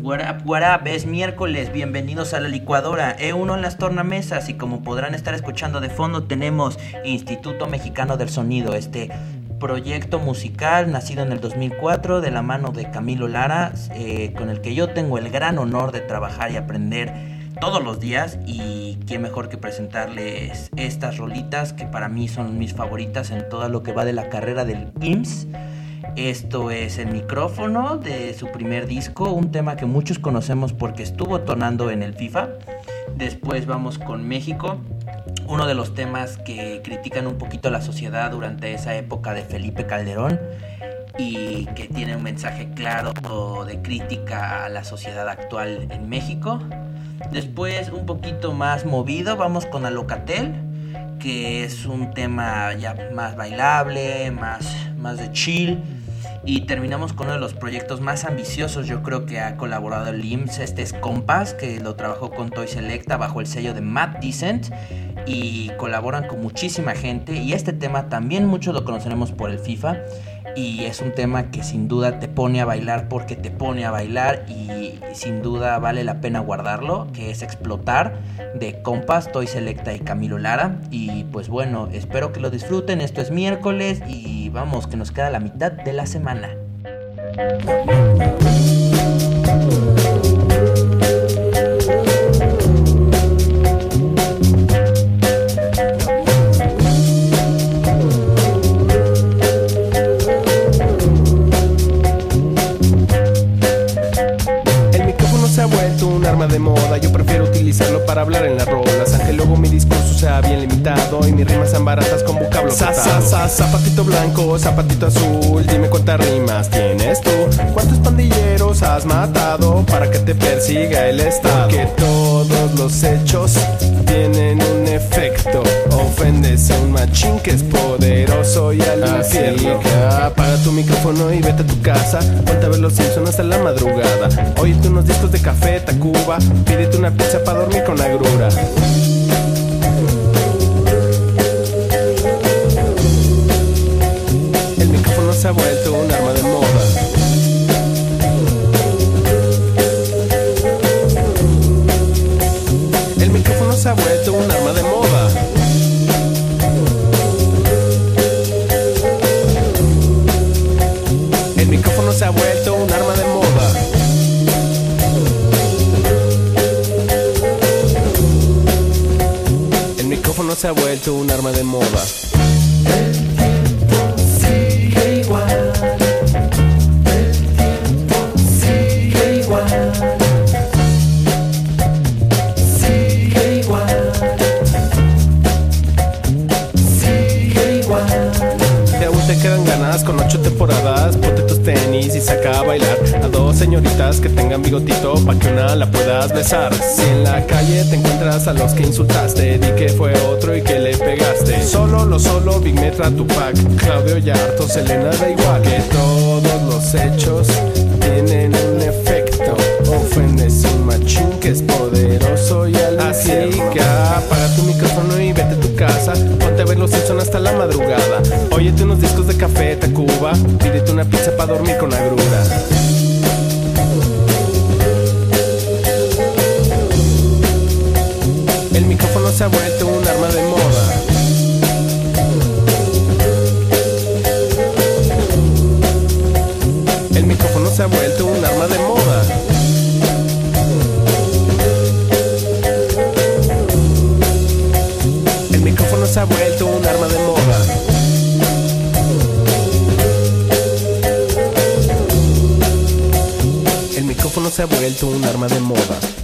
What up, es miércoles, bienvenidos a la licuadora, E1 en las tornamesas y como podrán estar escuchando de fondo tenemos Instituto Mexicano del Sonido, este proyecto musical nacido en el 2004 de la mano de Camilo Lara, eh, con el que yo tengo el gran honor de trabajar y aprender todos los días y qué mejor que presentarles estas rolitas que para mí son mis favoritas en todo lo que va de la carrera del IMSS. Esto es el micrófono de su primer disco, un tema que muchos conocemos porque estuvo tonando en el FIFA. Después vamos con México, uno de los temas que critican un poquito la sociedad durante esa época de Felipe Calderón y que tiene un mensaje claro de crítica a la sociedad actual en México. Después un poquito más movido, vamos con Alocatel, que es un tema ya más bailable, más, más de chill y terminamos con uno de los proyectos más ambiciosos, yo creo que ha colaborado el IMSS. Este es Compass, que lo trabajó con Toy Selecta bajo el sello de Matt Decent. Y colaboran con muchísima gente. Y este tema también muchos lo conoceremos por el FIFA. Y es un tema que sin duda te pone a bailar porque te pone a bailar. Y sin duda vale la pena guardarlo. Que es Explotar de Compass, Toy Selecta y Camilo Lara. Y pues bueno, espero que lo disfruten. Esto es miércoles y vamos, que nos queda la mitad de la semana. Blanco, zapatito azul, dime cuántas rimas tienes tú, cuántos pandilleros has matado para que te persiga el Estado, que todos los hechos tienen un efecto, ofendes a un machín que es poderoso y al Así infierno. Apaga tu micrófono y vete a tu casa. Ponte a ver los Simpsons hasta la madrugada. Óyete unos discos de café, Tacuba. Pídete una pizza para dormir con agrura. Se ha vuelto un arma de moda. El micrófono se ha vuelto un arma de moda. El micrófono se ha vuelto un arma de moda. El micrófono se ha vuelto un arma de moda. Tengan bigotito pa' que una la puedas besar. Si en la calle te encuentras a los que insultaste, di que fue otro y que le pegaste. Solo lo solo, Big Metra, Tupac, Claudio Yarto, Selena, da igual. Que todos los hechos tienen un efecto. Ofendes un machín que es poderoso y al Así que apaga tu micrófono y vete a tu casa. Ponte a ver los Simpsons hasta la madrugada. Óyete unos discos de café, Tacuba. Pídete una pizza para dormir con agrura. Se ha vuelto un arma de moda. El micrófono se ha vuelto un arma de moda. El micrófono se ha vuelto un arma de moda. El micrófono se ha vuelto un arma de moda.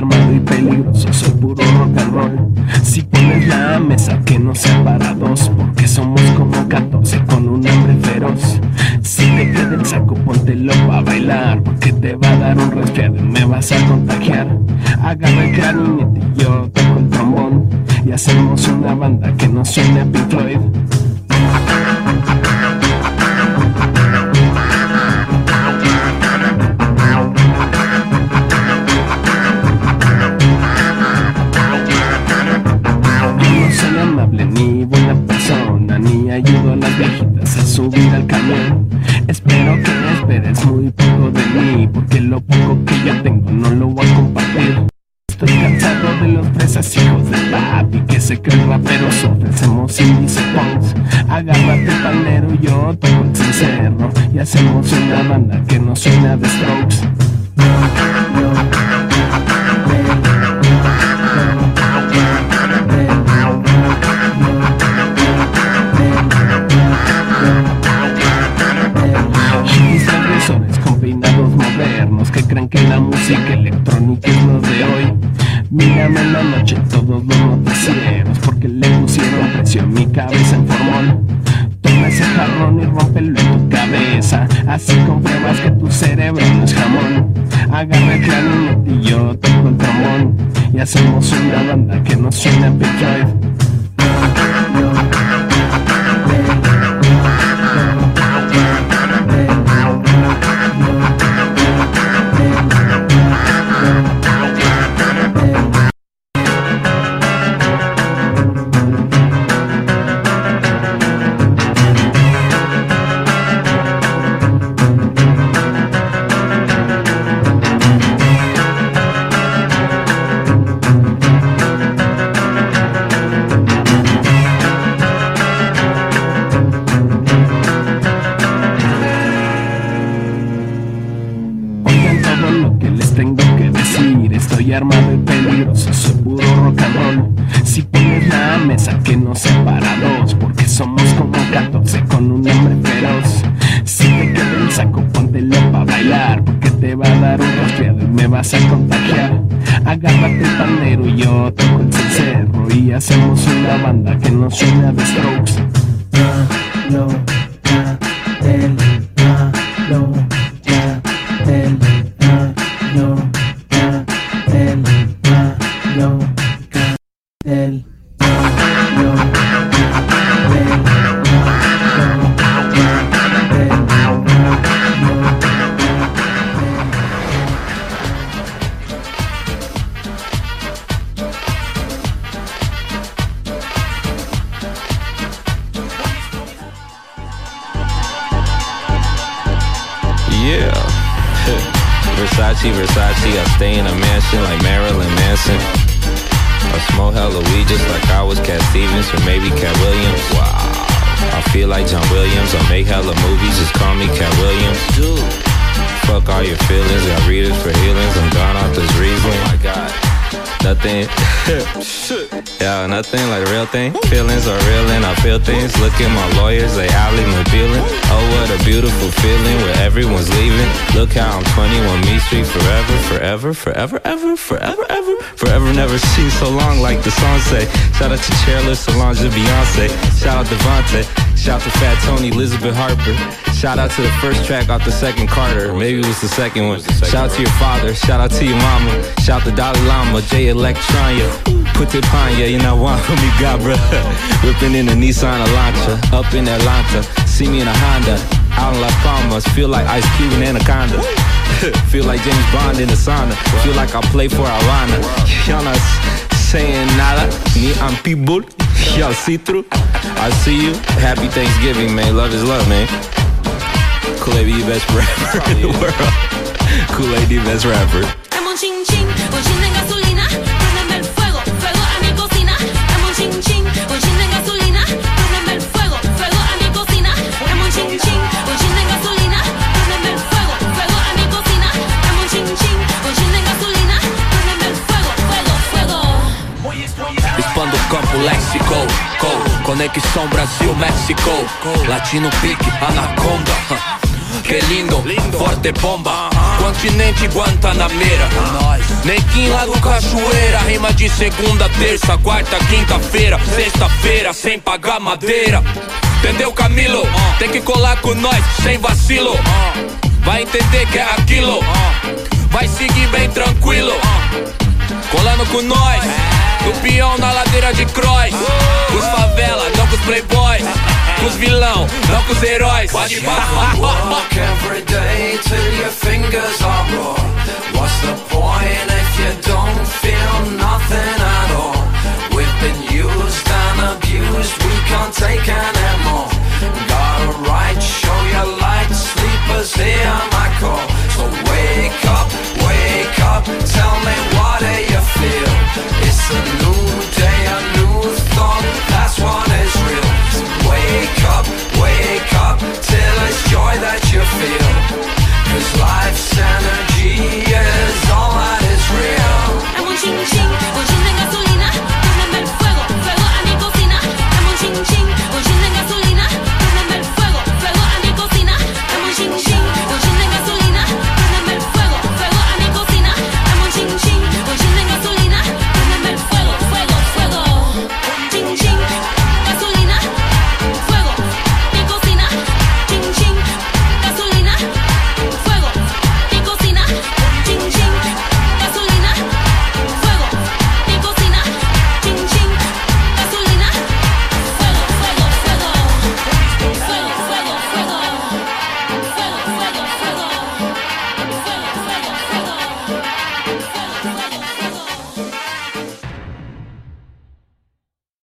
Armado y peligroso, soy puro rock and roll. Si pones la mesa que no sea para dos, porque somos como 14 con un hambre feroz. Si te queda el saco, póntelo pa' bailar, porque te va a dar un resfriado y me vas a contagiar. Agarra el clarinete y yo toco el trombón, y hacemos una banda que no suene a Pink. El pandero, yo toco el cencerro y hacemos una banda que no suena de strokes. Peinados modernos que creen que la música electrónica es lo de hoy. Mírame en la noche todos los noticieros porque le pusieron precio a mi cabeza en formol. El clarinete y yo toco el trombón y hacemos una banda que no suena a me vas a contagiar. Agárrate el pandero y yo toco el cencerro y hacemos una banda que nos suena de strokes. Malo, el malo, feel like John Williams. I make hella movies, just call me Cat Williams. Dude. Fuck all your feelings, got readers for healings. I'm gone off this reason. Oh my god. Nothing, yeah, nothing like real thing. Feelings are real and I feel things. Look at my lawyers, they alley mobiling. Oh, what a beautiful feeling where everyone's leaving. Look how I'm 21 Me Street forever, forever, forever, ever, forever, ever, forever, never seen so long like the song say. Shout out to Chairless, Solange, Beyonce. Shout out Devontae. Shout out to Fat Tony, Elizabeth Harper. Shout out to the first track off the second Carter. Maybe it was the second one. Shout out to your father. Shout out to your mama. Shout to Dalai Lama, J Electronia. Put it on ya, you know what me got, bruh. Whipping in a Nissan Elantra. Up in Atlanta. See me in a Honda. Out in Las Palmas. Feel like Ice Cube and Anaconda. Feel like James Bond in the sauna. Feel like I play for Alana. Y'all not saying nada. Me, I'm people. Y'all see through. I see you. Happy Thanksgiving, man. Love is love, man. Kool-Aid be the best rapper in the world. Kool-Aid the best rapper. Campo léxico. Co- Conexão Brasil-México Latino pique, anaconda. Que lindo, forte bomba. Continente Guantanameira Nequim lá do Cachoeira. Rima de segunda, terça, quarta, quinta-feira. Sexta-feira, sem pagar madeira. Entendeu, Camilo? Tem que colar com nós, sem vacilo. Vai entender que é aquilo. Vai seguir bem tranquilo Colando com nós Do peão na ladeira de cross. Os favela, não com os playboys. Com os vilão, não com os heróis. Pode every day till your fingers are raw. What's the point if you don't Listen.